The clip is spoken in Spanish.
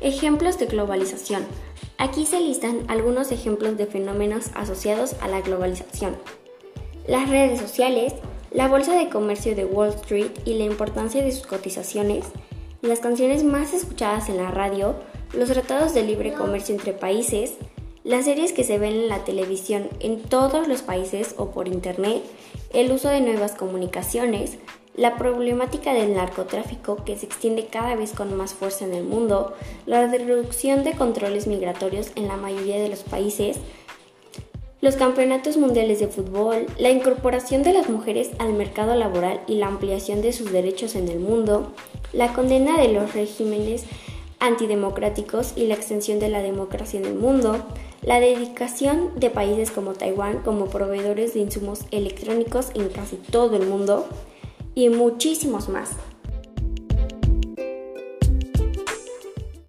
Ejemplos de globalización. Aquí se listan algunos ejemplos de fenómenos asociados a la globalización. Las redes sociales, la bolsa de comercio de Wall Street y la importancia de sus cotizaciones, las canciones más escuchadas en la radio, los tratados de libre comercio entre países, las series que se ven en la televisión en todos los países o por internet, el uso de nuevas comunicaciones, la problemática del narcotráfico que se extiende cada vez con más fuerza en el mundo, la reducción de controles migratorios en la mayoría de los países, los campeonatos mundiales de fútbol, la incorporación de las mujeres al mercado laboral y la ampliación de sus derechos en el mundo, la condena de los regímenes antidemocráticos y la extensión de la democracia en el mundo, la dedicación de países como Taiwán como proveedores de insumos electrónicos en casi todo el mundo, y muchísimos más.